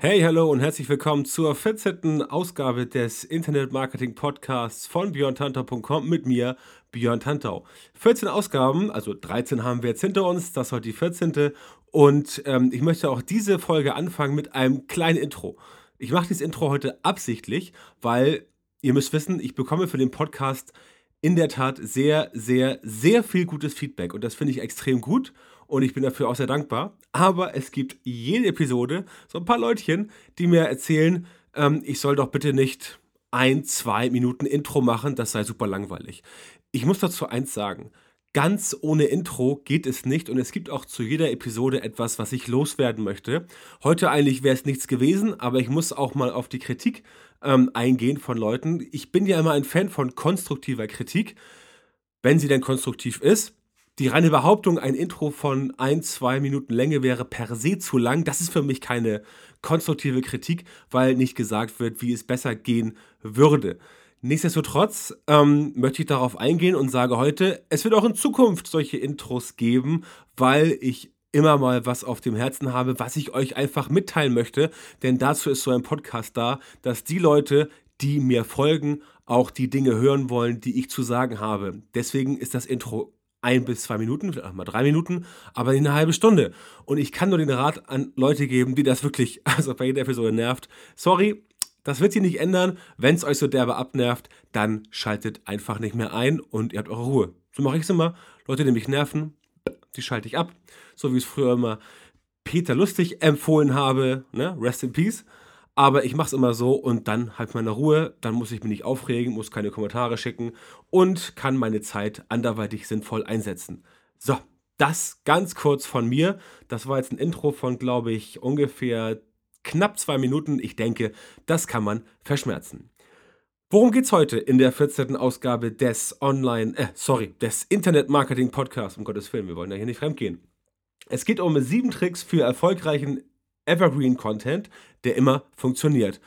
Hey, hallo und herzlich willkommen zur 14. Ausgabe des Internet Marketing Podcasts von björntantau.com mit mir, Björn Tantau. 14 Ausgaben, also 13 haben wir jetzt hinter uns, das ist heute die 14. Und ähm, ich möchte auch diese Folge anfangen mit einem kleinen Intro. Ich mache dieses Intro heute absichtlich, weil ihr müsst wissen, ich bekomme für den Podcast in der Tat sehr, sehr, sehr viel gutes Feedback und das finde ich extrem gut und ich bin dafür auch sehr dankbar. Aber es gibt jede Episode so ein paar Leutchen, die mir erzählen, ähm, ich soll doch bitte nicht ein, zwei Minuten Intro machen, das sei super langweilig. Ich muss dazu eins sagen. Ganz ohne Intro geht es nicht und es gibt auch zu jeder Episode etwas, was ich loswerden möchte. Heute eigentlich wäre es nichts gewesen, aber ich muss auch mal auf die Kritik ähm, eingehen von Leuten. Ich bin ja immer ein Fan von konstruktiver Kritik, wenn sie denn konstruktiv ist. Die reine Behauptung, ein Intro von ein, zwei Minuten Länge wäre per se zu lang, das ist für mich keine konstruktive Kritik, weil nicht gesagt wird, wie es besser gehen würde. Nichtsdestotrotz ähm, möchte ich darauf eingehen und sage heute, es wird auch in Zukunft solche Intros geben, weil ich immer mal was auf dem Herzen habe, was ich euch einfach mitteilen möchte. Denn dazu ist so ein Podcast da, dass die Leute, die mir folgen, auch die Dinge hören wollen, die ich zu sagen habe. Deswegen ist das Intro ein bis zwei Minuten, vielleicht auch mal drei Minuten, aber nicht eine halbe Stunde. Und ich kann nur den Rat an Leute geben, die das wirklich, also bei jeder Episode nervt. Sorry, das wird sich nicht ändern. Wenn es euch so derbe abnervt, dann schaltet einfach nicht mehr ein und ihr habt eure Ruhe. So mache ich es immer. Leute, die mich nerven, die schalte ich ab. So wie es früher immer Peter Lustig empfohlen habe. Ne? Rest in Peace. Aber ich mache es immer so und dann halt meine Ruhe. Dann muss ich mich nicht aufregen, muss keine Kommentare schicken und kann meine Zeit anderweitig sinnvoll einsetzen. So, das ganz kurz von mir. Das war jetzt ein Intro von, glaube ich, ungefähr knapp zwei Minuten. Ich denke, das kann man verschmerzen. Worum geht's heute in der 14. Ausgabe des Online, äh, sorry, des Internet Marketing Podcasts? Um Gottes Willen, wir wollen ja hier nicht fremdgehen. Es geht um sieben Tricks für erfolgreichen Evergreen Content, der immer funktioniert.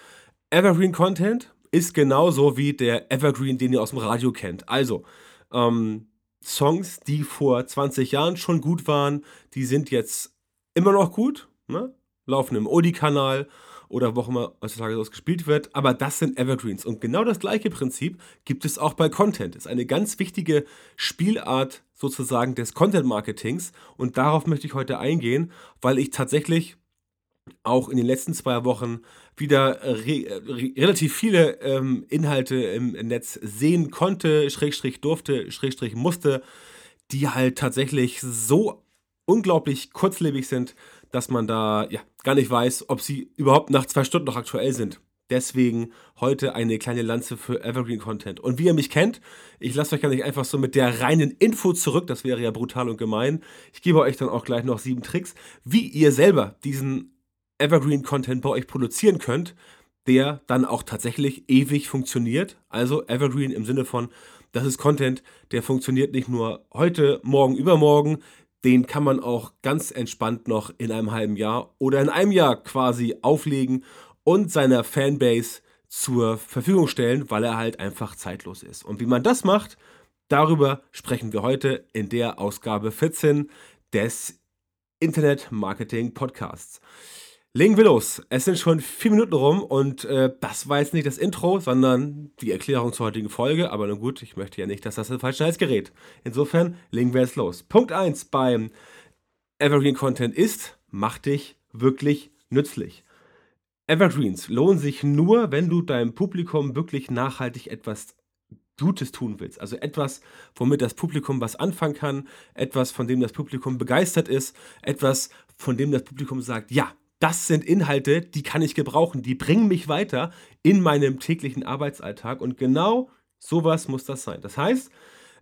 Evergreen Content ist genauso wie der Evergreen, den ihr aus dem Radio kennt. Also, ähm, Songs, die vor 20 Jahren schon gut waren, die sind jetzt immer noch gut, ne? laufen im Odi-Kanal oder wo auch immer heutzutage sowas gespielt wird, aber das sind Evergreens. Und genau das gleiche Prinzip gibt es auch bei Content. Ist eine ganz wichtige Spielart sozusagen des Content-Marketings und darauf möchte ich heute eingehen, weil ich tatsächlich auch in den letzten zwei Wochen wieder re re relativ viele ähm, Inhalte im Netz sehen konnte, Schrägstrich durfte, Schrägstrich musste, die halt tatsächlich so unglaublich kurzlebig sind, dass man da ja, gar nicht weiß, ob sie überhaupt nach zwei Stunden noch aktuell sind. Deswegen heute eine kleine Lanze für Evergreen Content. Und wie ihr mich kennt, ich lasse euch gar nicht einfach so mit der reinen Info zurück, das wäre ja brutal und gemein. Ich gebe euch dann auch gleich noch sieben Tricks, wie ihr selber diesen Evergreen Content bei euch produzieren könnt, der dann auch tatsächlich ewig funktioniert. Also Evergreen im Sinne von, das ist Content, der funktioniert nicht nur heute, morgen, übermorgen, den kann man auch ganz entspannt noch in einem halben Jahr oder in einem Jahr quasi auflegen und seiner Fanbase zur Verfügung stellen, weil er halt einfach zeitlos ist. Und wie man das macht, darüber sprechen wir heute in der Ausgabe 14 des Internet Marketing Podcasts. Legen wir los. Es sind schon vier Minuten rum und äh, das war jetzt nicht das Intro, sondern die Erklärung zur heutigen Folge. Aber nun gut, ich möchte ja nicht, dass das ein falsches Hals gerät. Insofern legen wir jetzt los. Punkt 1 beim Evergreen Content ist, mach dich wirklich nützlich. Evergreens lohnen sich nur, wenn du deinem Publikum wirklich nachhaltig etwas Gutes tun willst. Also etwas, womit das Publikum was anfangen kann, etwas, von dem das Publikum begeistert ist, etwas, von dem das Publikum sagt, ja, das sind Inhalte, die kann ich gebrauchen, die bringen mich weiter in meinem täglichen Arbeitsalltag und genau sowas muss das sein. Das heißt,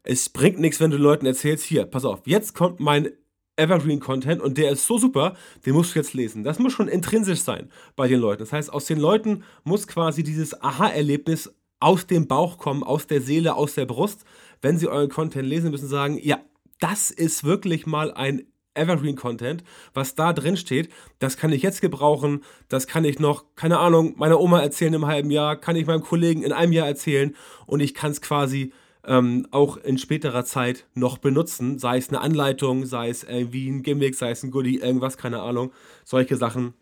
es bringt nichts, wenn du Leuten erzählst, hier, pass auf, jetzt kommt mein Evergreen Content und der ist so super, den musst du jetzt lesen. Das muss schon intrinsisch sein bei den Leuten. Das heißt, aus den Leuten muss quasi dieses Aha-Erlebnis aus dem Bauch kommen, aus der Seele, aus der Brust. Wenn sie euren Content lesen, müssen sagen, ja, das ist wirklich mal ein Evergreen Content, was da drin steht, das kann ich jetzt gebrauchen, das kann ich noch, keine Ahnung, meiner Oma erzählen im halben Jahr, kann ich meinem Kollegen in einem Jahr erzählen und ich kann es quasi ähm, auch in späterer Zeit noch benutzen, sei es eine Anleitung, sei es irgendwie ein Gimmick, sei es ein Goodie, irgendwas, keine Ahnung, solche Sachen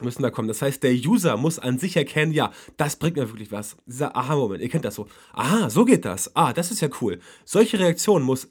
müssen da kommen. Das heißt, der User muss an sich erkennen, ja, das bringt mir wirklich was. Dieser Aha-Moment, ihr kennt das so. Aha, so geht das. Ah, das ist ja cool. Solche Reaktionen muss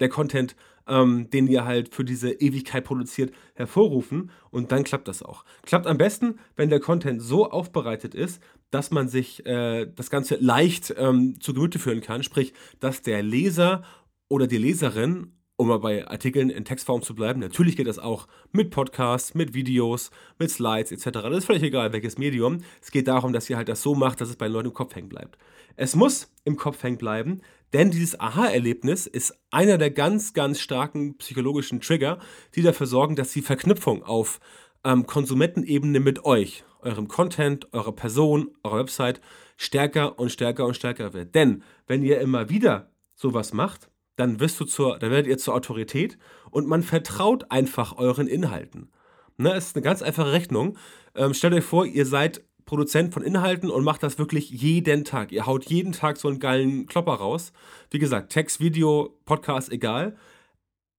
der Content, ähm, den ihr halt für diese Ewigkeit produziert, hervorrufen und dann klappt das auch. Klappt am besten, wenn der Content so aufbereitet ist, dass man sich äh, das Ganze leicht ähm, zu Gemüte führen kann. Sprich, dass der Leser oder die Leserin um mal bei Artikeln in Textform zu bleiben, natürlich geht das auch mit Podcasts, mit Videos, mit Slides etc. Das ist völlig egal, welches Medium. Es geht darum, dass ihr halt das so macht, dass es bei den Leuten im Kopf hängen bleibt. Es muss im Kopf hängen bleiben, denn dieses Aha-Erlebnis ist einer der ganz, ganz starken psychologischen Trigger, die dafür sorgen, dass die Verknüpfung auf ähm, Konsumentenebene mit euch, eurem Content, eurer Person, eurer Website stärker und stärker und stärker wird. Denn wenn ihr immer wieder sowas macht, dann wirst du zur, dann werdet ihr zur Autorität und man vertraut einfach euren Inhalten. Ne, ist eine ganz einfache Rechnung. Ähm, stellt euch vor, ihr seid Produzent von Inhalten und macht das wirklich jeden Tag. Ihr haut jeden Tag so einen geilen Klopper raus. Wie gesagt, Text, Video, Podcast, egal.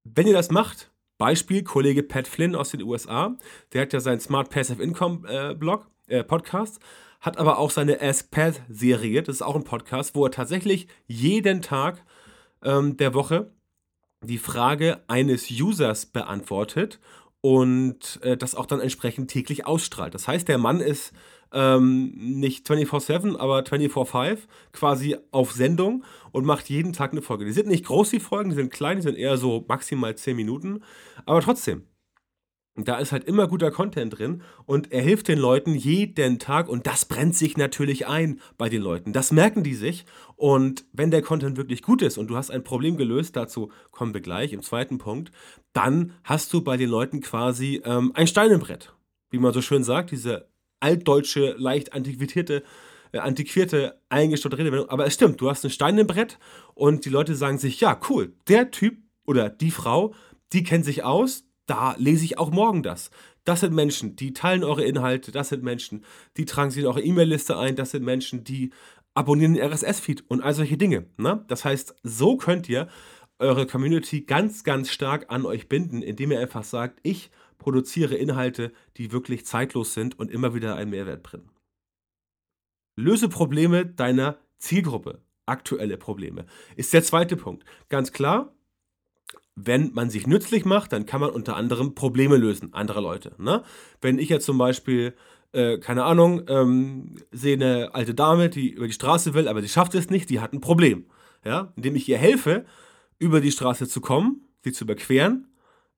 Wenn ihr das macht, Beispiel Kollege Pat Flynn aus den USA, der hat ja seinen Smart Passive Income äh, Blog, äh, Podcast, hat aber auch seine Ask Pat Serie, das ist auch ein Podcast, wo er tatsächlich jeden Tag ähm, der Woche die Frage eines Users beantwortet und äh, das auch dann entsprechend täglich ausstrahlt. Das heißt, der Mann ist ähm, nicht 24-7, aber 24-5 quasi auf Sendung und macht jeden Tag eine Folge. Die sind nicht groß, die Folgen, die sind klein, die sind eher so maximal 10 Minuten, aber trotzdem, da ist halt immer guter Content drin und er hilft den Leuten jeden Tag und das brennt sich natürlich ein bei den Leuten. Das merken die sich und wenn der Content wirklich gut ist und du hast ein Problem gelöst, dazu kommen wir gleich im zweiten Punkt, dann hast du bei den Leuten quasi ähm, ein Stein im Brett. Wie man so schön sagt, diese altdeutsche, leicht antiquierte, äh, antiquierte, eingestaute Redewendung. Aber es stimmt, du hast ein Stein im Brett und die Leute sagen sich, ja, cool, der Typ oder die Frau, die kennt sich aus, da lese ich auch morgen das. Das sind Menschen, die teilen eure Inhalte, das sind Menschen, die tragen sich in eure E-Mail-Liste ein, das sind Menschen, die abonnieren den RSS-Feed und all solche Dinge. Ne? Das heißt, so könnt ihr eure Community ganz, ganz stark an euch binden, indem ihr einfach sagt, ich produziere Inhalte, die wirklich zeitlos sind und immer wieder einen Mehrwert bringen. Löse Probleme deiner Zielgruppe. Aktuelle Probleme. Ist der zweite Punkt. Ganz klar, wenn man sich nützlich macht, dann kann man unter anderem Probleme lösen, anderer Leute. Ne? Wenn ich jetzt zum Beispiel, äh, keine Ahnung, ähm, sehe eine alte Dame, die über die Straße will, aber sie schafft es nicht, die hat ein Problem. Ja? Indem ich ihr helfe, über die Straße zu kommen, sie zu überqueren,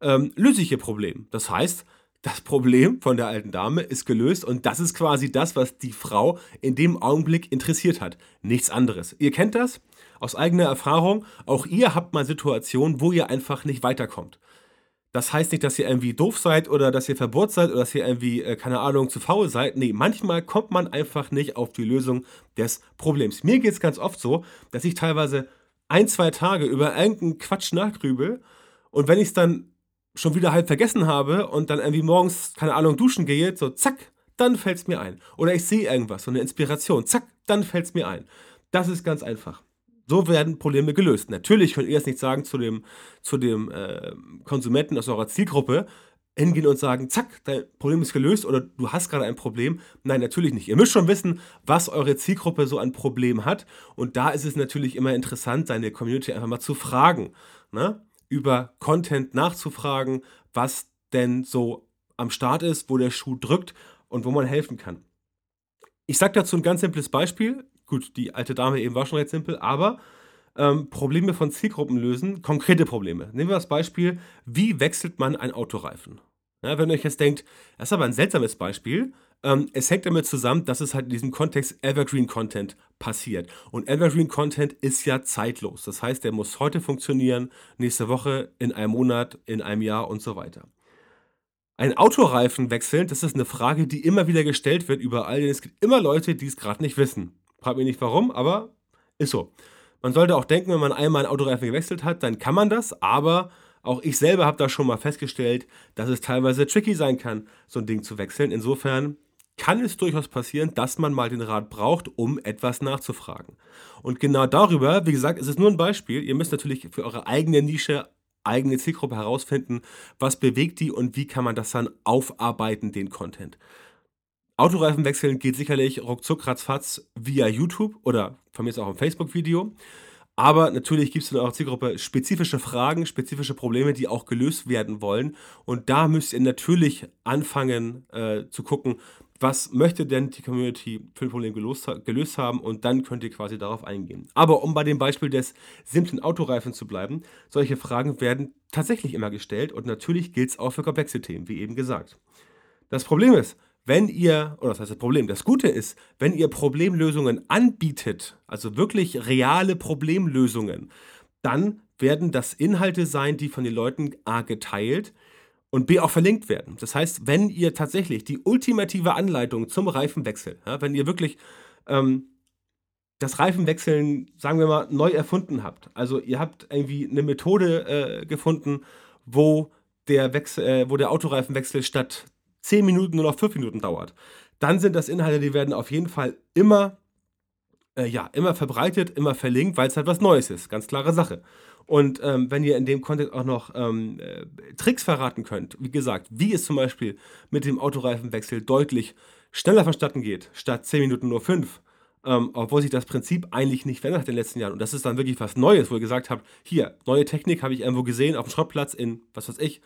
ähm, löse ich ihr Problem. Das heißt, das Problem von der alten Dame ist gelöst und das ist quasi das, was die Frau in dem Augenblick interessiert hat. Nichts anderes. Ihr kennt das aus eigener Erfahrung. Auch ihr habt mal Situationen, wo ihr einfach nicht weiterkommt. Das heißt nicht, dass ihr irgendwie doof seid oder dass ihr verbohrt seid oder dass ihr irgendwie, äh, keine Ahnung, zu faul seid. Nee, manchmal kommt man einfach nicht auf die Lösung des Problems. Mir geht es ganz oft so, dass ich teilweise ein, zwei Tage über irgendeinen Quatsch nachgrübel und wenn ich es dann schon wieder halb vergessen habe und dann irgendwie morgens, keine Ahnung, duschen gehe, so zack, dann fällt es mir ein. Oder ich sehe irgendwas, so eine Inspiration, zack, dann fällt es mir ein. Das ist ganz einfach. So werden Probleme gelöst. Natürlich könnt ihr es nicht sagen zu dem, zu dem äh, Konsumenten aus eurer Zielgruppe, hingehen und sagen, zack, dein Problem ist gelöst oder du hast gerade ein Problem. Nein, natürlich nicht. Ihr müsst schon wissen, was eure Zielgruppe so ein Problem hat. Und da ist es natürlich immer interessant, seine Community einfach mal zu fragen. Ne? Über Content nachzufragen, was denn so am Start ist, wo der Schuh drückt und wo man helfen kann. Ich sage dazu ein ganz simples Beispiel. Gut, die alte Dame eben war schon recht simpel, aber ähm, Probleme von Zielgruppen lösen, konkrete Probleme. Nehmen wir das Beispiel, wie wechselt man ein Autoreifen? Ja, wenn ihr euch jetzt denkt, das ist aber ein seltsames Beispiel, ähm, es hängt damit zusammen, dass es halt in diesem Kontext Evergreen Content passiert. Und Evergreen Content ist ja zeitlos. Das heißt, der muss heute funktionieren, nächste Woche, in einem Monat, in einem Jahr und so weiter. Ein Autoreifen wechseln, das ist eine Frage, die immer wieder gestellt wird überall, denn es gibt immer Leute, die es gerade nicht wissen. Frag mich nicht warum, aber ist so. Man sollte auch denken, wenn man einmal einen Autoreifen gewechselt hat, dann kann man das, aber auch ich selber habe da schon mal festgestellt, dass es teilweise tricky sein kann, so ein Ding zu wechseln. Insofern kann es durchaus passieren, dass man mal den Rat braucht, um etwas nachzufragen. Und genau darüber, wie gesagt, ist es nur ein Beispiel. Ihr müsst natürlich für eure eigene Nische, eigene Zielgruppe herausfinden, was bewegt die und wie kann man das dann aufarbeiten, den Content. Autoreifen wechseln geht sicherlich ruckzuck, ratzfatz via YouTube oder von mir ist auch ein Facebook-Video. Aber natürlich gibt es in eurer Zielgruppe spezifische Fragen, spezifische Probleme, die auch gelöst werden wollen. Und da müsst ihr natürlich anfangen äh, zu gucken, was möchte denn die Community für ein Problem gelöst, gelöst, haben und dann könnt ihr quasi darauf eingehen. Aber um bei dem Beispiel des simplen Autoreifen zu bleiben, solche Fragen werden tatsächlich immer gestellt und natürlich gilt es auch für komplexe Themen, wie eben gesagt. Das Problem ist, wenn ihr, oder das heißt das Problem, das Gute ist, wenn ihr Problemlösungen anbietet, also wirklich reale Problemlösungen, dann werden das Inhalte sein, die von den Leuten A geteilt, und B auch verlinkt werden. Das heißt, wenn ihr tatsächlich die ultimative Anleitung zum Reifenwechsel, ja, wenn ihr wirklich ähm, das Reifenwechseln, sagen wir mal, neu erfunden habt, also ihr habt irgendwie eine Methode äh, gefunden, wo der, Wechsel, äh, wo der Autoreifenwechsel statt 10 Minuten nur noch 5 Minuten dauert, dann sind das Inhalte, die werden auf jeden Fall immer, äh, ja, immer verbreitet, immer verlinkt, weil es halt was Neues ist. Ganz klare Sache. Und ähm, wenn ihr in dem Kontext auch noch ähm, äh, Tricks verraten könnt, wie gesagt, wie es zum Beispiel mit dem Autoreifenwechsel deutlich schneller vonstatten geht, statt 10 Minuten nur 5, ähm, obwohl sich das Prinzip eigentlich nicht verändert hat in den letzten Jahren. Und das ist dann wirklich was Neues, wo ihr gesagt habt, hier, neue Technik habe ich irgendwo gesehen auf dem Schrottplatz in, was weiß ich,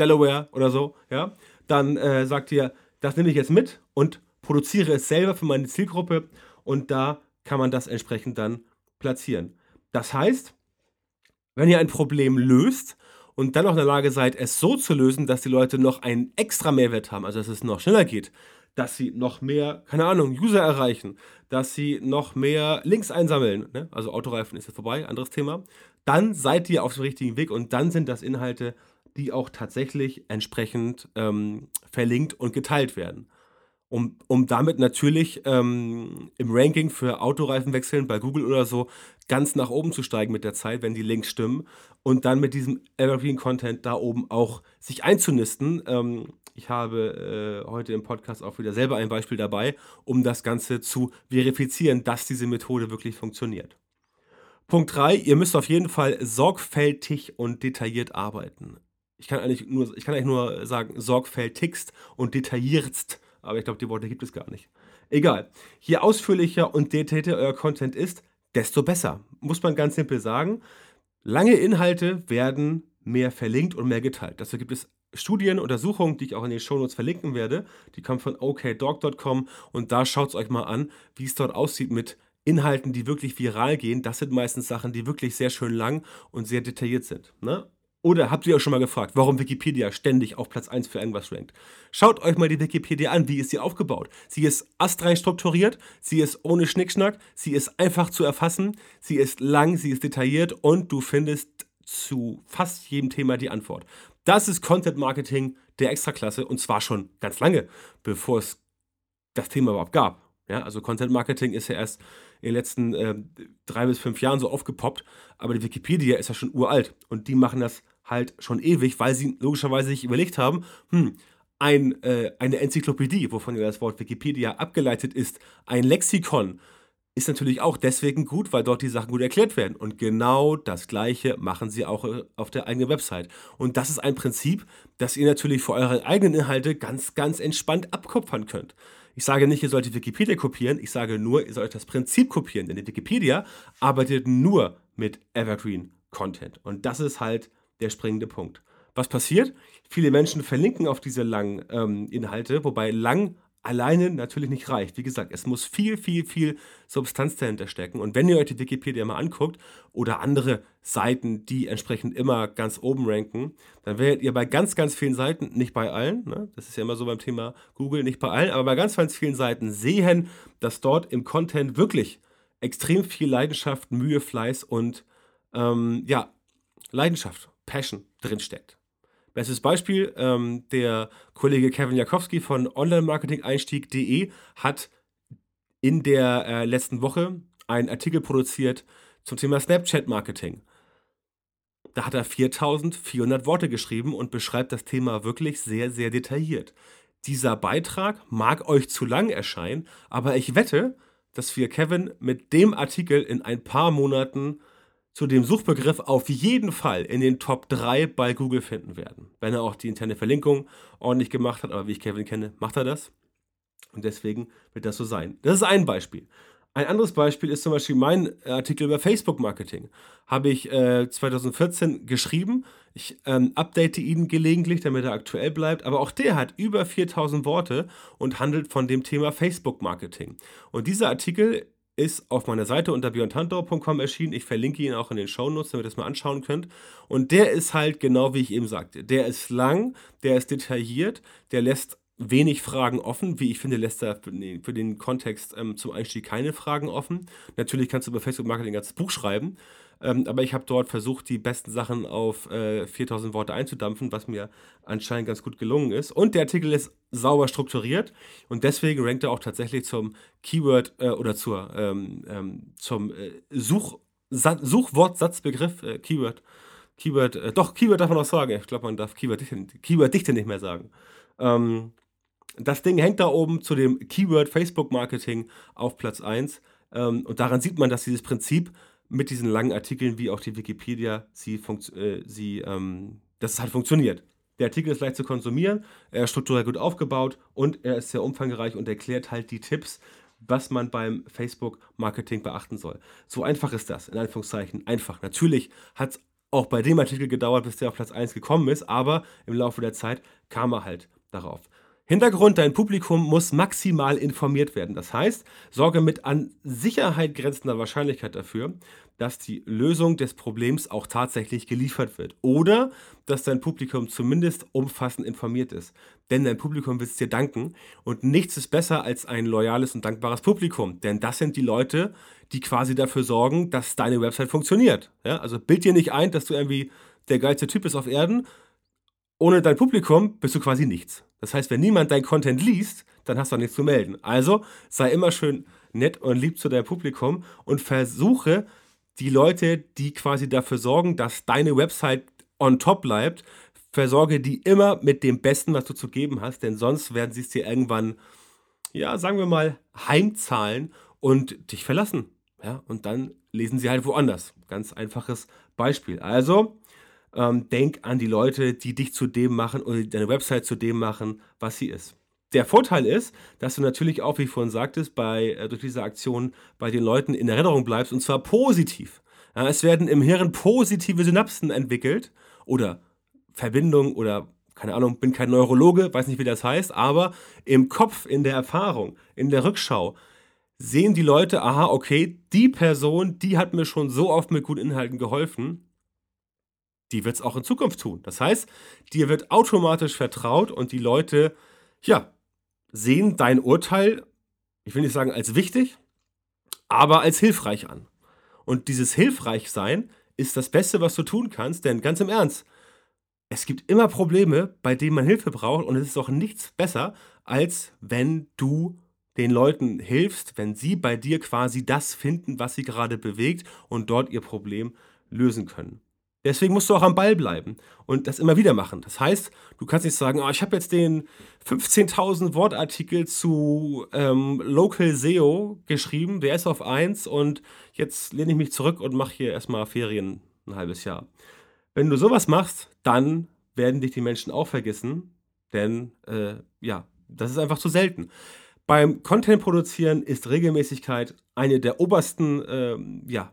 Delaware oder so, ja. Dann äh, sagt ihr, das nehme ich jetzt mit und produziere es selber für meine Zielgruppe und da kann man das entsprechend dann platzieren. Das heißt, wenn ihr ein Problem löst und dann auch in der Lage seid, es so zu lösen, dass die Leute noch einen extra Mehrwert haben, also dass es noch schneller geht, dass sie noch mehr, keine Ahnung, User erreichen, dass sie noch mehr Links einsammeln, ne? also Autoreifen ist jetzt vorbei, anderes Thema, dann seid ihr auf dem richtigen Weg und dann sind das Inhalte, die auch tatsächlich entsprechend ähm, verlinkt und geteilt werden um, um damit natürlich ähm, im Ranking für Autoreifenwechseln bei Google oder so ganz nach oben zu steigen mit der Zeit, wenn die Links stimmen und dann mit diesem Evergreen-Content da oben auch sich einzunisten. Ähm, ich habe äh, heute im Podcast auch wieder selber ein Beispiel dabei, um das Ganze zu verifizieren, dass diese Methode wirklich funktioniert. Punkt 3, ihr müsst auf jeden Fall sorgfältig und detailliert arbeiten. Ich kann eigentlich nur, ich kann eigentlich nur sagen, sorgfältigst und detailliertst aber ich glaube, die Worte gibt es gar nicht. Egal. Je ausführlicher und detaillierter euer Content ist, desto besser. Muss man ganz simpel sagen. Lange Inhalte werden mehr verlinkt und mehr geteilt. Dazu gibt es Studien, Untersuchungen, die ich auch in den Shownotes verlinken werde. Die kommen von okdog.com und da schaut es euch mal an, wie es dort aussieht mit Inhalten, die wirklich viral gehen. Das sind meistens Sachen, die wirklich sehr schön lang und sehr detailliert sind. Ne? Oder habt ihr euch schon mal gefragt, warum Wikipedia ständig auf Platz 1 für irgendwas rankt? Schaut euch mal die Wikipedia an, wie ist sie aufgebaut? Sie ist astrein strukturiert, sie ist ohne Schnickschnack, sie ist einfach zu erfassen, sie ist lang, sie ist detailliert und du findest zu fast jedem Thema die Antwort. Das ist Content Marketing der Extraklasse und zwar schon ganz lange, bevor es das Thema überhaupt gab. Ja, also Content Marketing ist ja erst in den letzten äh, drei bis fünf Jahren so aufgepoppt, aber die Wikipedia ist ja schon uralt und die machen das halt schon ewig, weil sie logischerweise sich überlegt haben, hm, ein, äh, eine Enzyklopädie, wovon ja das Wort Wikipedia abgeleitet ist, ein Lexikon, ist natürlich auch deswegen gut, weil dort die Sachen gut erklärt werden. Und genau das Gleiche machen sie auch äh, auf der eigenen Website. Und das ist ein Prinzip, das ihr natürlich für eure eigenen Inhalte ganz, ganz entspannt abkupfern könnt. Ich sage nicht, ihr sollt die Wikipedia kopieren, ich sage nur, ihr sollt das Prinzip kopieren, denn die Wikipedia arbeitet nur mit Evergreen Content. Und das ist halt der springende Punkt. Was passiert? Viele Menschen verlinken auf diese langen ähm, Inhalte, wobei lang alleine natürlich nicht reicht. Wie gesagt, es muss viel, viel, viel Substanz dahinter stecken. Und wenn ihr euch die Wikipedia mal anguckt oder andere Seiten, die entsprechend immer ganz oben ranken, dann werdet ihr bei ganz, ganz vielen Seiten, nicht bei allen, ne? das ist ja immer so beim Thema Google, nicht bei allen, aber bei ganz, ganz vielen Seiten sehen, dass dort im Content wirklich extrem viel Leidenschaft, Mühe, Fleiß und ähm, ja, Leidenschaft Passion drinsteckt. Bestes Beispiel, ähm, der Kollege Kevin Jakowski von Online-Marketing-Einstieg.de hat in der äh, letzten Woche einen Artikel produziert zum Thema Snapchat-Marketing. Da hat er 4400 Worte geschrieben und beschreibt das Thema wirklich sehr, sehr detailliert. Dieser Beitrag mag euch zu lang erscheinen, aber ich wette, dass wir Kevin mit dem Artikel in ein paar Monaten zu dem Suchbegriff auf jeden Fall in den Top 3 bei Google finden werden. Wenn er auch die interne Verlinkung ordentlich gemacht hat, aber wie ich Kevin kenne, macht er das. Und deswegen wird das so sein. Das ist ein Beispiel. Ein anderes Beispiel ist zum Beispiel mein Artikel über Facebook-Marketing. Habe ich äh, 2014 geschrieben. Ich ähm, update ihn gelegentlich, damit er aktuell bleibt. Aber auch der hat über 4000 Worte und handelt von dem Thema Facebook-Marketing. Und dieser Artikel ist auf meiner Seite unter björntantau.com erschienen. Ich verlinke ihn auch in den Shownotes, damit ihr das mal anschauen könnt. Und der ist halt genau wie ich eben sagte. Der ist lang, der ist detailliert, der lässt wenig Fragen offen. Wie ich finde, lässt er für den Kontext ähm, zum Einstieg keine Fragen offen. Natürlich kannst du über Facebook Marketing ein ganzes Buch schreiben, ähm, aber ich habe dort versucht, die besten Sachen auf äh, 4000 Worte einzudampfen, was mir anscheinend ganz gut gelungen ist. Und der Artikel ist sauber strukturiert und deswegen rankt er auch tatsächlich zum Keyword äh, oder zur, ähm, ähm zum äh, Such, Suchwortsatzbegriff, äh, Keyword. Keyword, äh, doch, Keyword darf man auch sagen. Ich glaube, man darf Keyword-Dichte Keyword nicht mehr sagen. Ähm, das Ding hängt da oben zu dem Keyword Facebook Marketing auf Platz 1. Ähm, und daran sieht man, dass dieses Prinzip mit diesen langen Artikeln, wie auch die Wikipedia, sie, äh, sie ähm, dass es halt funktioniert. Der Artikel ist leicht zu konsumieren, er ist strukturell gut aufgebaut und er ist sehr umfangreich und erklärt halt die Tipps, was man beim Facebook-Marketing beachten soll. So einfach ist das, in Anführungszeichen. Einfach. Natürlich hat es auch bei dem Artikel gedauert, bis der auf Platz 1 gekommen ist, aber im Laufe der Zeit kam er halt darauf. Hintergrund, dein Publikum muss maximal informiert werden. Das heißt, sorge mit an Sicherheit grenzender Wahrscheinlichkeit dafür, dass die Lösung des Problems auch tatsächlich geliefert wird. Oder dass dein Publikum zumindest umfassend informiert ist. Denn dein Publikum wird es dir danken und nichts ist besser als ein loyales und dankbares Publikum. Denn das sind die Leute, die quasi dafür sorgen, dass deine Website funktioniert. Ja? Also bild dir nicht ein, dass du irgendwie der geilste Typ bist auf Erden. Ohne dein Publikum bist du quasi nichts. Das heißt, wenn niemand dein Content liest, dann hast du auch nichts zu melden. Also sei immer schön nett und lieb zu deinem Publikum und versuche die Leute, die quasi dafür sorgen, dass deine Website on top bleibt, versorge die immer mit dem Besten, was du zu geben hast, denn sonst werden sie es dir irgendwann, ja, sagen wir mal, heimzahlen und dich verlassen. Ja, und dann lesen sie halt woanders. Ganz einfaches Beispiel. Also, ähm, denk an die Leute, die dich zu dem machen oder deine Website zu dem machen, was sie ist. Der Vorteil ist, dass du natürlich auch, wie ich vorhin sagtest, bei, äh, durch diese Aktion bei den Leuten in Erinnerung bleibst und zwar positiv. Ja, es werden im Hirn positive Synapsen entwickelt oder Verbindungen oder keine Ahnung, bin kein Neurologe, weiß nicht, wie das heißt, aber im Kopf, in der Erfahrung, in der Rückschau sehen die Leute, aha, okay, die Person, die hat mir schon so oft mit guten Inhalten geholfen, die wird es auch in Zukunft tun. Das heißt, dir wird automatisch vertraut und die Leute, ja, sehen dein Urteil, ich will nicht sagen als wichtig, aber als hilfreich an. Und dieses Hilfreichsein ist das Beste, was du tun kannst, denn ganz im Ernst, es gibt immer Probleme, bei denen man Hilfe braucht und es ist auch nichts besser, als wenn du den Leuten hilfst, wenn sie bei dir quasi das finden, was sie gerade bewegt und dort ihr Problem lösen können. Deswegen musst du auch am Ball bleiben und das immer wieder machen. Das heißt, du kannst nicht sagen, oh, ich habe jetzt den 15.000 Wortartikel zu ähm, Local SEO geschrieben, der ist auf 1 und jetzt lehne ich mich zurück und mache hier erstmal Ferien ein halbes Jahr. Wenn du sowas machst, dann werden dich die Menschen auch vergessen, denn äh, ja, das ist einfach zu selten. Beim Content produzieren ist Regelmäßigkeit eine der obersten äh, ja,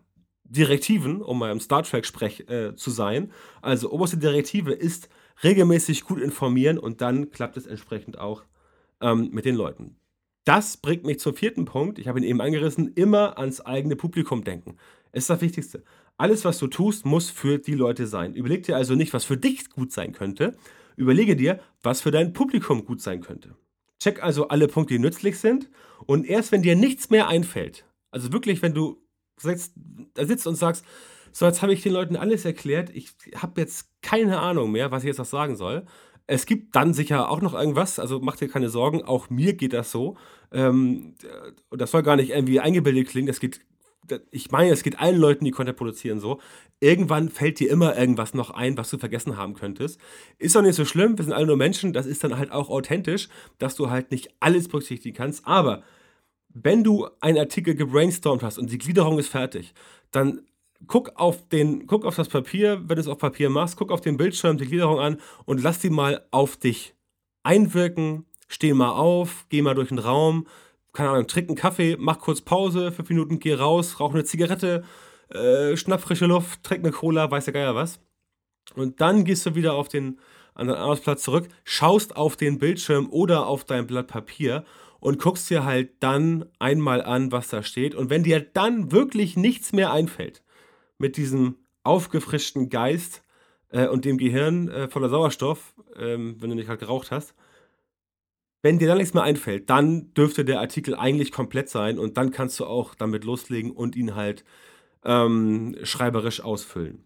Direktiven, um mal im Star Trek-Sprech äh, zu sein. Also oberste Direktive ist regelmäßig gut informieren und dann klappt es entsprechend auch ähm, mit den Leuten. Das bringt mich zum vierten Punkt. Ich habe ihn eben angerissen, immer ans eigene Publikum denken. ist das Wichtigste. Alles, was du tust, muss für die Leute sein. Überleg dir also nicht, was für dich gut sein könnte. Überlege dir, was für dein Publikum gut sein könnte. Check also alle Punkte, die nützlich sind. Und erst wenn dir nichts mehr einfällt, also wirklich, wenn du sitzt, da sitzt und sagst, so, jetzt habe ich den Leuten alles erklärt, ich habe jetzt keine Ahnung mehr, was ich jetzt noch sagen soll. Es gibt dann sicher auch noch irgendwas, also mach dir keine Sorgen, auch mir geht das so. Ähm, und das soll gar nicht irgendwie eingebildet klingen, das geht, ich meine, es geht allen Leuten, die Content produzieren so. Irgendwann fällt dir immer irgendwas noch ein, was du vergessen haben könntest. Ist doch nicht so schlimm, wir sind alle nur Menschen, das ist dann halt auch authentisch, dass du halt nicht alles berücksichtigen kannst, aber wenn du einen Artikel gebrainstormt hast und die Gliederung ist fertig, dann guck auf, den, guck auf das Papier, wenn du es auf Papier machst, guck auf den Bildschirm, die Gliederung an und lass die mal auf dich einwirken. Steh mal auf, geh mal durch den Raum, keine Ahnung, trink einen Kaffee, mach kurz Pause, fünf Minuten, geh raus, rauch eine Zigarette, äh, schnapp frische Luft, trink eine Cola, weiß der Geier was. Und dann gehst du wieder auf den anderen Arbeitsplatz zurück, schaust auf den Bildschirm oder auf dein Blatt Papier und guckst dir halt dann einmal an, was da steht. Und wenn dir dann wirklich nichts mehr einfällt, mit diesem aufgefrischten Geist äh, und dem Gehirn äh, voller Sauerstoff, ähm, wenn du nicht halt geraucht hast, wenn dir dann nichts mehr einfällt, dann dürfte der Artikel eigentlich komplett sein und dann kannst du auch damit loslegen und ihn halt ähm, schreiberisch ausfüllen.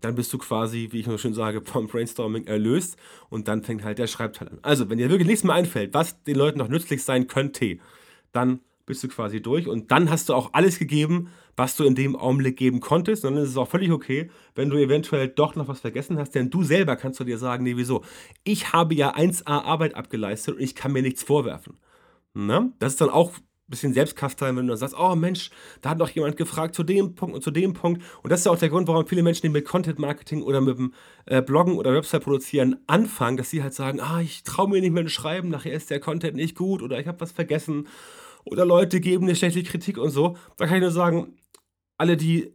Dann bist du quasi, wie ich nur schön sage, vom Brainstorming erlöst und dann fängt halt der Schreibteil an. Also, wenn dir wirklich nichts mehr einfällt, was den Leuten noch nützlich sein könnte, dann bist du quasi durch und dann hast du auch alles gegeben, was du in dem Augenblick geben konntest. Und dann ist es auch völlig okay, wenn du eventuell doch noch was vergessen hast, denn du selber kannst du dir sagen, nee, wieso? Ich habe ja 1A Arbeit abgeleistet und ich kann mir nichts vorwerfen. Na? Das ist dann auch bisschen Selbstkasteilen, wenn du dann sagst, oh Mensch, da hat noch jemand gefragt zu dem Punkt und zu dem Punkt. Und das ist ja auch der Grund, warum viele Menschen, die mit Content Marketing oder mit dem äh, Bloggen oder Website produzieren anfangen, dass sie halt sagen, ah, ich traue mir nicht mehr zu schreiben, nachher ist der Content nicht gut oder ich habe was vergessen oder Leute geben eine schlechte Kritik und so. Da kann ich nur sagen, alle, die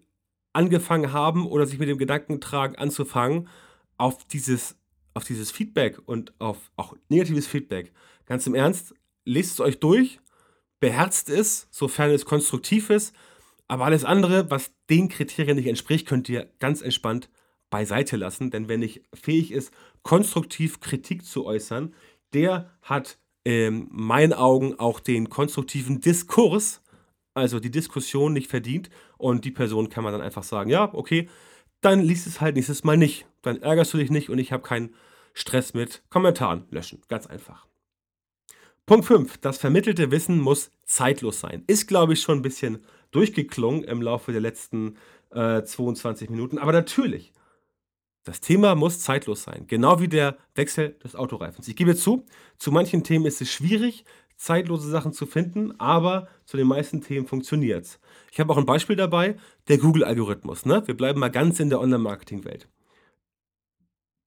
angefangen haben oder sich mit dem Gedanken tragen, anzufangen, auf dieses, auf dieses Feedback und auf auch negatives Feedback, ganz im Ernst, lest es euch durch beherzt ist, sofern es konstruktiv ist. Aber alles andere, was den Kriterien nicht entspricht, könnt ihr ganz entspannt beiseite lassen. Denn wer nicht fähig ist, konstruktiv Kritik zu äußern, der hat in meinen Augen auch den konstruktiven Diskurs, also die Diskussion nicht verdient. Und die Person kann man dann einfach sagen, ja, okay, dann liest es halt nächstes Mal nicht. Dann ärgerst du dich nicht und ich habe keinen Stress mit Kommentaren löschen. Ganz einfach. Punkt 5. Das vermittelte Wissen muss zeitlos sein. Ist, glaube ich, schon ein bisschen durchgeklungen im Laufe der letzten äh, 22 Minuten. Aber natürlich, das Thema muss zeitlos sein. Genau wie der Wechsel des Autoreifens. Ich gebe zu, zu manchen Themen ist es schwierig, zeitlose Sachen zu finden, aber zu den meisten Themen funktioniert es. Ich habe auch ein Beispiel dabei, der Google-Algorithmus. Ne? Wir bleiben mal ganz in der Online-Marketing-Welt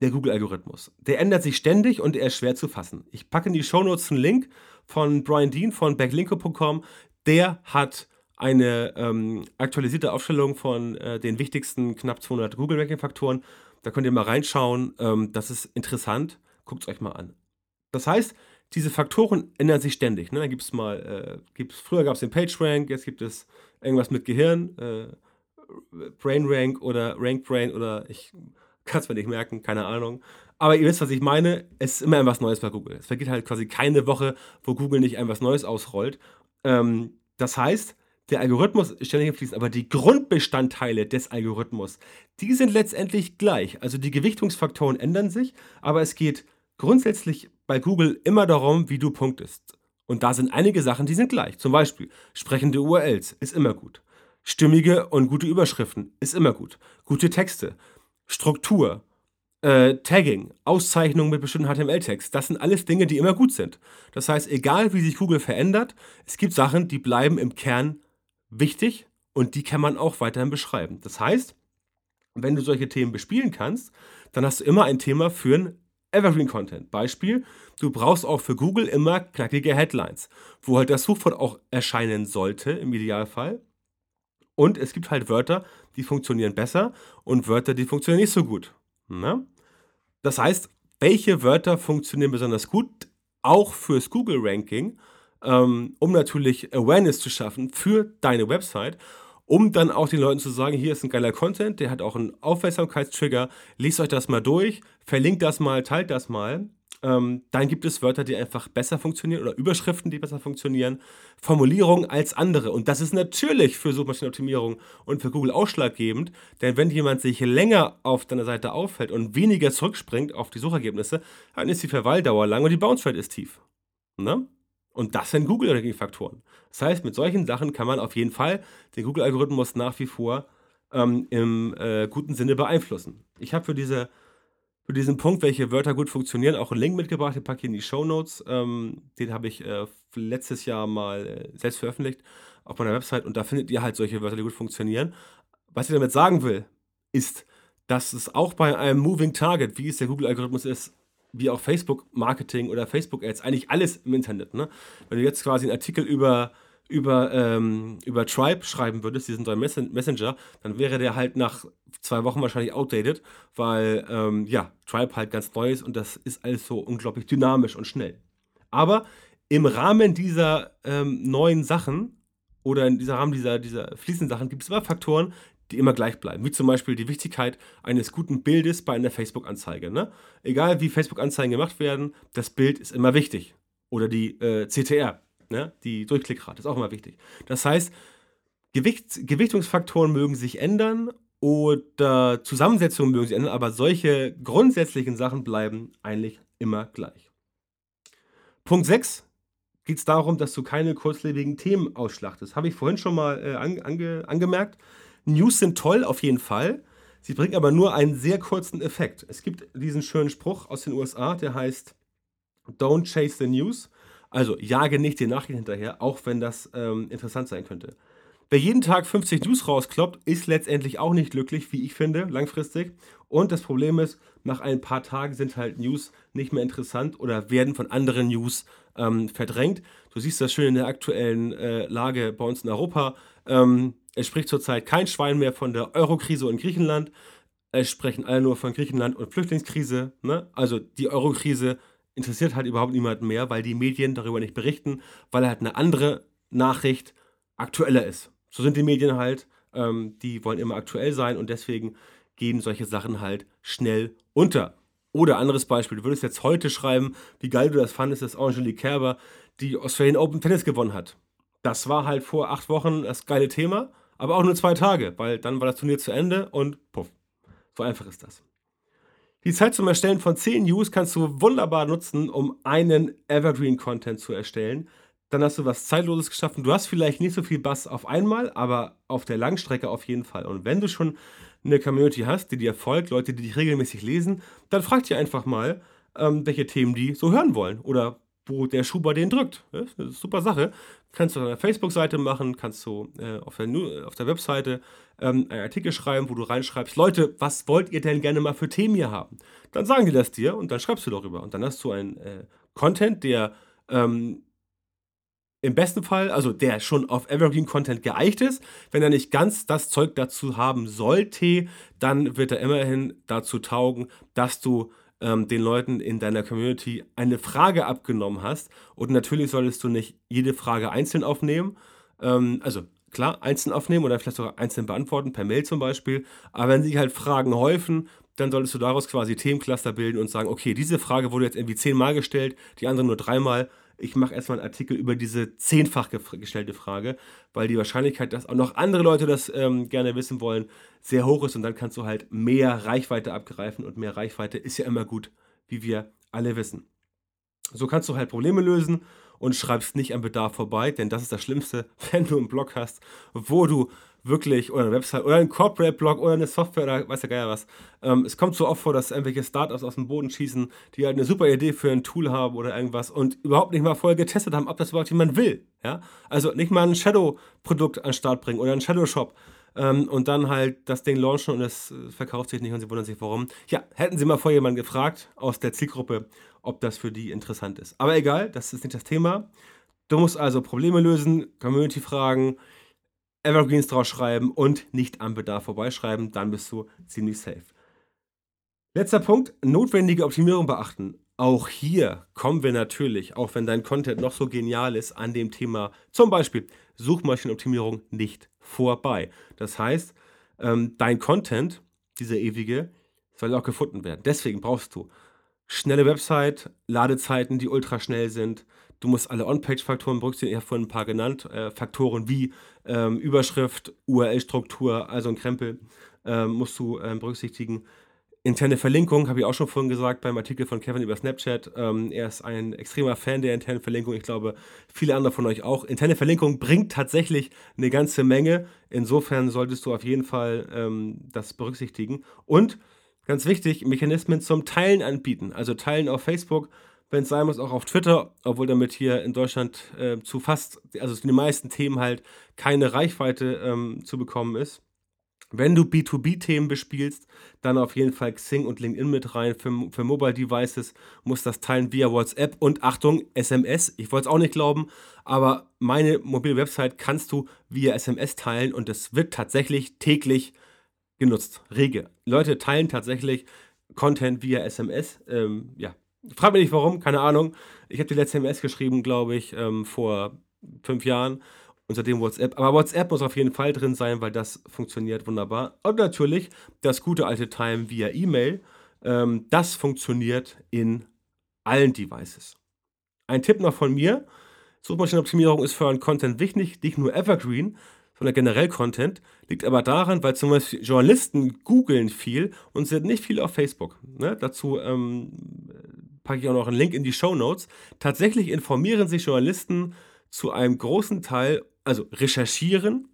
der Google-Algorithmus. Der ändert sich ständig und er ist schwer zu fassen. Ich packe in die Shownotes einen Link von Brian Dean von backlinko.com. Der hat eine ähm, aktualisierte Aufstellung von äh, den wichtigsten knapp 200 Google-Ranking-Faktoren. Da könnt ihr mal reinschauen. Ähm, das ist interessant. Guckt es euch mal an. Das heißt, diese Faktoren ändern sich ständig. Ne? Gibt's mal, äh, gibt's, früher gab es den PageRank, jetzt gibt es irgendwas mit Gehirn, äh, BrainRank oder RankBrain oder ich Kannst mir nicht merken, keine Ahnung. Aber ihr wisst, was ich meine. Es ist immer etwas Neues bei Google. Es vergeht halt quasi keine Woche, wo Google nicht etwas Neues ausrollt. Ähm, das heißt, der Algorithmus ist ständig fließend, aber die Grundbestandteile des Algorithmus, die sind letztendlich gleich. Also die Gewichtungsfaktoren ändern sich, aber es geht grundsätzlich bei Google immer darum, wie du punktest. Und da sind einige Sachen, die sind gleich. Zum Beispiel sprechende URLs ist immer gut. Stimmige und gute Überschriften ist immer gut. Gute Texte, Struktur, äh, Tagging, Auszeichnung mit bestimmten HTML-Text, das sind alles Dinge, die immer gut sind. Das heißt, egal wie sich Google verändert, es gibt Sachen, die bleiben im Kern wichtig und die kann man auch weiterhin beschreiben. Das heißt, wenn du solche Themen bespielen kannst, dann hast du immer ein Thema für ein Evergreen Content. Beispiel, du brauchst auch für Google immer knackige Headlines, wo halt das Suchwort auch erscheinen sollte im Idealfall. Und es gibt halt Wörter, die funktionieren besser und Wörter, die funktionieren nicht so gut. Ne? Das heißt, welche Wörter funktionieren besonders gut, auch fürs Google-Ranking, ähm, um natürlich Awareness zu schaffen für deine Website, um dann auch den Leuten zu sagen, hier ist ein geiler Content, der hat auch einen Aufmerksamkeitstrigger, lest euch das mal durch, verlinkt das mal, teilt das mal. Ähm, dann gibt es Wörter, die einfach besser funktionieren oder Überschriften, die besser funktionieren, Formulierungen als andere. Und das ist natürlich für Suchmaschinenoptimierung und für Google ausschlaggebend, denn wenn jemand sich länger auf deiner Seite auffällt und weniger zurückspringt auf die Suchergebnisse, dann ist die Verweildauer lang und die Bounce Rate ist tief. Ne? Und das sind Google-Faktoren. Das heißt, mit solchen Sachen kann man auf jeden Fall den Google-Algorithmus nach wie vor ähm, im äh, guten Sinne beeinflussen. Ich habe für diese für diesen Punkt, welche Wörter gut funktionieren, auch einen Link mitgebracht, den packe ich in die Show Notes. Ähm, den habe ich äh, letztes Jahr mal äh, selbst veröffentlicht auf meiner Website und da findet ihr halt solche Wörter, die gut funktionieren. Was ich damit sagen will, ist, dass es auch bei einem Moving Target, wie es der Google-Algorithmus ist, wie auch Facebook-Marketing oder Facebook-Ads, eigentlich alles im Internet. Ne? Wenn du jetzt quasi einen Artikel über über, ähm, über Tribe schreiben würdest, diesen neuen Messenger, dann wäre der halt nach zwei Wochen wahrscheinlich outdated, weil ähm, ja, Tribe halt ganz neu ist und das ist alles so unglaublich dynamisch und schnell. Aber im Rahmen dieser ähm, neuen Sachen oder in diesem Rahmen dieser, dieser fließenden Sachen gibt es immer Faktoren, die immer gleich bleiben. Wie zum Beispiel die Wichtigkeit eines guten Bildes bei einer Facebook-Anzeige. Ne? Egal wie Facebook-Anzeigen gemacht werden, das Bild ist immer wichtig. Oder die äh, CTR, Ne? Die Durchklickrate ist auch immer wichtig. Das heißt, Gewicht, Gewichtungsfaktoren mögen sich ändern oder Zusammensetzungen mögen sich ändern, aber solche grundsätzlichen Sachen bleiben eigentlich immer gleich. Punkt 6 geht es darum, dass du keine kurzlebigen Themen ausschlachtest. Habe ich vorhin schon mal äh, ange, angemerkt. News sind toll, auf jeden Fall. Sie bringen aber nur einen sehr kurzen Effekt. Es gibt diesen schönen Spruch aus den USA, der heißt Don't chase the news, also jage nicht den Nachrichten hinterher, auch wenn das ähm, interessant sein könnte. Wer jeden Tag 50 News rauskloppt, ist letztendlich auch nicht glücklich, wie ich finde, langfristig. Und das Problem ist, nach ein paar Tagen sind halt News nicht mehr interessant oder werden von anderen News ähm, verdrängt. Du siehst das schön in der aktuellen äh, Lage bei uns in Europa. Ähm, es spricht zurzeit kein Schwein mehr von der Eurokrise in Griechenland. Es sprechen alle nur von Griechenland und Flüchtlingskrise. Ne? Also die Eurokrise interessiert halt überhaupt niemanden mehr, weil die Medien darüber nicht berichten, weil halt eine andere Nachricht aktueller ist. So sind die Medien halt, ähm, die wollen immer aktuell sein und deswegen gehen solche Sachen halt schnell unter. Oder anderes Beispiel, du würdest jetzt heute schreiben, wie geil du das fandest, dass Angelique Kerber die Australian Open Tennis gewonnen hat. Das war halt vor acht Wochen das geile Thema, aber auch nur zwei Tage, weil dann war das Turnier zu Ende und puff. So einfach ist das. Die Zeit zum Erstellen von 10 News kannst du wunderbar nutzen, um einen Evergreen-Content zu erstellen. Dann hast du was Zeitloses geschaffen. Du hast vielleicht nicht so viel Bass auf einmal, aber auf der Langstrecke auf jeden Fall. Und wenn du schon eine Community hast, die dir folgt, Leute, die dich regelmäßig lesen, dann frag dir einfach mal, ähm, welche Themen die so hören wollen oder wo der Schuh bei denen drückt. Das ist eine super Sache. Kannst du auf deiner Facebook-Seite machen, kannst du äh, auf, der, auf der Webseite ähm, einen Artikel schreiben, wo du reinschreibst, Leute, was wollt ihr denn gerne mal für Themen hier haben? Dann sagen die das dir und dann schreibst du darüber. Und dann hast du einen äh, Content, der ähm, im besten Fall, also der schon auf Evergreen Content geeicht ist. Wenn er nicht ganz das Zeug dazu haben sollte, dann wird er immerhin dazu taugen, dass du ähm, den Leuten in deiner Community eine Frage abgenommen hast. Und natürlich solltest du nicht jede Frage einzeln aufnehmen. Ähm, also klar, einzeln aufnehmen oder vielleicht sogar einzeln beantworten, per Mail zum Beispiel. Aber wenn sich halt Fragen häufen, dann solltest du daraus quasi Themencluster bilden und sagen, okay, diese Frage wurde jetzt irgendwie zehnmal gestellt, die andere nur dreimal ich mache erstmal einen Artikel über diese zehnfach gestellte Frage, weil die Wahrscheinlichkeit, dass auch noch andere Leute das ähm, gerne wissen wollen, sehr hoch ist und dann kannst du halt mehr Reichweite abgreifen und mehr Reichweite ist ja immer gut, wie wir alle wissen. So kannst du halt Probleme lösen und schreibst nicht am Bedarf vorbei, denn das ist das Schlimmste, wenn du einen Blog hast, wo du wirklich, oder eine Website, oder ein Corporate-Blog, oder eine Software, oder weiß ja gar was. Ähm, es kommt so oft vor, dass irgendwelche Startups aus dem Boden schießen, die halt eine super Idee für ein Tool haben oder irgendwas und überhaupt nicht mal vorher getestet haben, ob das überhaupt jemand will. Ja? Also nicht mal ein Shadow-Produkt an den Start bringen oder ein Shadow-Shop. Ähm, und dann halt das Ding launchen und es verkauft sich nicht und sie wundern sich warum. Ja, hätten sie mal vorher jemanden gefragt aus der Zielgruppe, ob das für die interessant ist. Aber egal, das ist nicht das Thema. Du musst also Probleme lösen, Community fragen, Evergreens draus schreiben und nicht am Bedarf vorbeischreiben, dann bist du ziemlich safe. Letzter Punkt, notwendige Optimierung beachten. Auch hier kommen wir natürlich, auch wenn dein Content noch so genial ist, an dem Thema zum Beispiel Suchmaschinenoptimierung nicht vorbei. Das heißt, ähm, dein Content, dieser ewige, soll auch gefunden werden. Deswegen brauchst du schnelle Website, Ladezeiten, die ultra schnell sind. Du musst alle On-Page-Faktoren berücksichtigen. Ich habe vorhin ein paar genannt. Äh, Faktoren wie ähm, Überschrift, URL-Struktur, also ein Krempel, ähm, musst du ähm, berücksichtigen. Interne Verlinkung, habe ich auch schon vorhin gesagt beim Artikel von Kevin über Snapchat. Ähm, er ist ein extremer Fan der internen Verlinkung. Ich glaube, viele andere von euch auch. Interne Verlinkung bringt tatsächlich eine ganze Menge. Insofern solltest du auf jeden Fall ähm, das berücksichtigen. Und ganz wichtig, Mechanismen zum Teilen anbieten. Also teilen auf Facebook, wenn es sein muss, auch auf Twitter, obwohl damit hier in Deutschland äh, zu fast, also zu den meisten Themen halt keine Reichweite ähm, zu bekommen ist. Wenn du B2B-Themen bespielst, dann auf jeden Fall Xing und LinkedIn mit rein. Für, für Mobile Devices muss das teilen via WhatsApp und Achtung, SMS. Ich wollte es auch nicht glauben, aber meine mobile Website kannst du via SMS teilen und es wird tatsächlich täglich genutzt. Rege. Leute teilen tatsächlich Content via SMS. Ähm, ja, frag mich nicht warum, keine Ahnung. Ich habe die letzte SMS geschrieben, glaube ich, ähm, vor fünf Jahren und seitdem WhatsApp. Aber WhatsApp muss auf jeden Fall drin sein, weil das funktioniert wunderbar. Und natürlich das gute alte Time via E-Mail. Ähm, das funktioniert in allen Devices. Ein Tipp noch von mir. Suchmaschinenoptimierung ist für euren Content wichtig, nicht nur Evergreen, sondern generell Content. Liegt aber daran, weil zum Beispiel Journalisten googeln viel und sind nicht viel auf Facebook. Ne? Dazu ähm, packe ich auch noch einen Link in die Show Notes. Tatsächlich informieren sich Journalisten zu einem großen Teil also recherchieren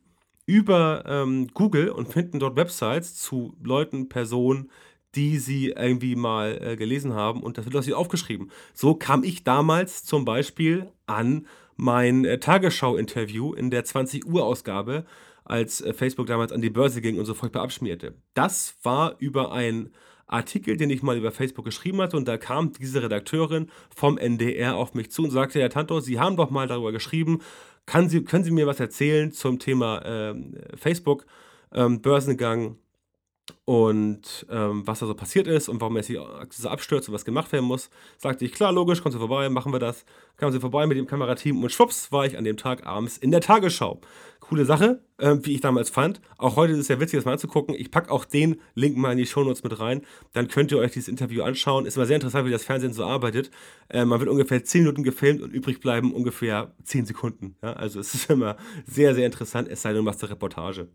über ähm, Google und finden dort Websites zu Leuten, Personen, die sie irgendwie mal äh, gelesen haben und das wird aus sie aufgeschrieben. So kam ich damals zum Beispiel an mein äh, Tagesschau-Interview in der 20 Uhr Ausgabe, als äh, Facebook damals an die Börse ging und so furchtbar abschmierte. Das war über ein Artikel, den ich mal über Facebook geschrieben hatte und da kam diese Redakteurin vom NDR auf mich zu und sagte, Herr Tanto, Sie haben doch mal darüber geschrieben, Sie, können Sie mir was erzählen zum Thema ähm, Facebook, ähm, Börsengang und ähm, was da so passiert ist und warum er sich so abstürzt und was gemacht werden muss? Sagte ich, klar, logisch, kommen Sie vorbei, machen wir das. Kamen Sie vorbei mit dem Kamerateam und schwupps war ich an dem Tag abends in der Tagesschau coole Sache, äh, wie ich damals fand. Auch heute ist es ja witzig, das mal anzugucken. Ich packe auch den Link mal in die Shownotes mit rein. Dann könnt ihr euch dieses Interview anschauen. Ist immer sehr interessant, wie das Fernsehen so arbeitet. Äh, man wird ungefähr 10 Minuten gefilmt und übrig bleiben ungefähr 10 Sekunden. Ja? Also es ist immer sehr, sehr interessant, es sei denn, du machst eine Reportage.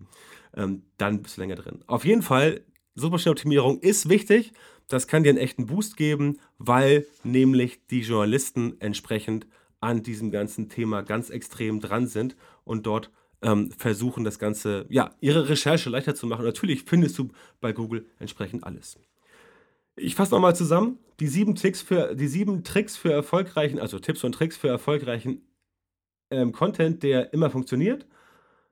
Ähm, dann bist du länger drin. Auf jeden Fall, Suchmaschinenoptimierung ist wichtig. Das kann dir einen echten Boost geben, weil nämlich die Journalisten entsprechend an diesem ganzen Thema ganz extrem dran sind und dort ähm, versuchen, das Ganze, ja, ihre Recherche leichter zu machen. Natürlich findest du bei Google entsprechend alles. Ich fasse nochmal zusammen. Die sieben, Tricks für, die sieben Tricks für erfolgreichen, also Tipps und Tricks für erfolgreichen ähm, Content, der immer funktioniert.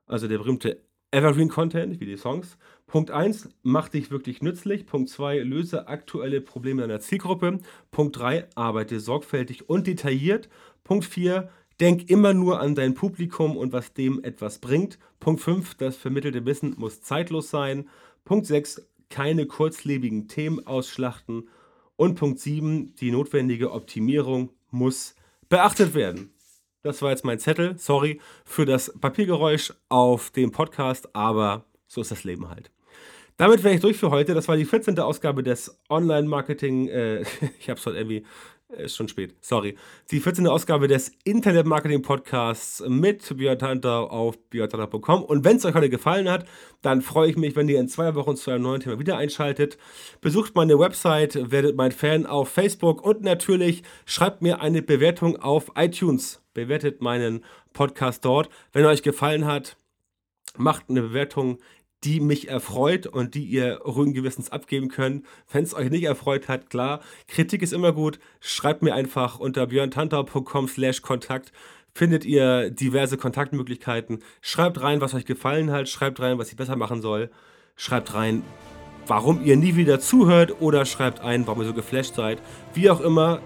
Also der berühmte Evergreen Content, wie die Songs. Punkt 1, mach dich wirklich nützlich. Punkt 2, löse aktuelle Probleme deiner Zielgruppe. Punkt 3, arbeite sorgfältig und detailliert. Punkt 4, Denk immer nur an dein Publikum und was dem etwas bringt. Punkt 5, das vermittelte Wissen muss zeitlos sein. Punkt 6, keine kurzlebigen Themen ausschlachten. Und Punkt 7, die notwendige Optimierung muss beachtet werden. Das war jetzt mein Zettel. Sorry für das Papiergeräusch auf dem Podcast, aber so ist das Leben halt. Damit wäre ich durch für heute. Das war die 14. Ausgabe des Online-Marketing. Äh, ich habe es heute irgendwie ist schon spät, sorry. Die 14. Ausgabe des Internet Marketing Podcasts mit Biotanta auf biotanta.com. Und wenn es euch heute gefallen hat, dann freue ich mich, wenn ihr in zwei Wochen zu einem neuen Thema wieder einschaltet. Besucht meine Website, werdet mein Fan auf Facebook und natürlich schreibt mir eine Bewertung auf iTunes. Bewertet meinen Podcast dort. Wenn er euch gefallen hat, macht eine Bewertung die mich erfreut und die ihr ruhigen Gewissens abgeben könnt. Wenn es euch nicht erfreut hat, klar, Kritik ist immer gut. Schreibt mir einfach unter björntantau.com slash Kontakt findet ihr diverse Kontaktmöglichkeiten. Schreibt rein, was euch gefallen hat. Schreibt rein, was ich besser machen soll. Schreibt rein, warum ihr nie wieder zuhört oder schreibt ein, warum ihr so geflasht seid. Wie auch immer,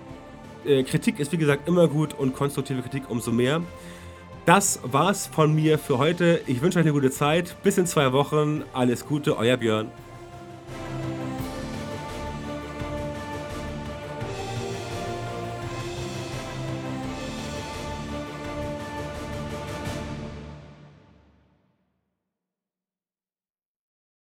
äh, Kritik ist wie gesagt immer gut und konstruktive Kritik umso mehr. Das war's von mir für heute. Ich wünsche euch eine gute Zeit. Bis in zwei Wochen. Alles Gute, euer Björn.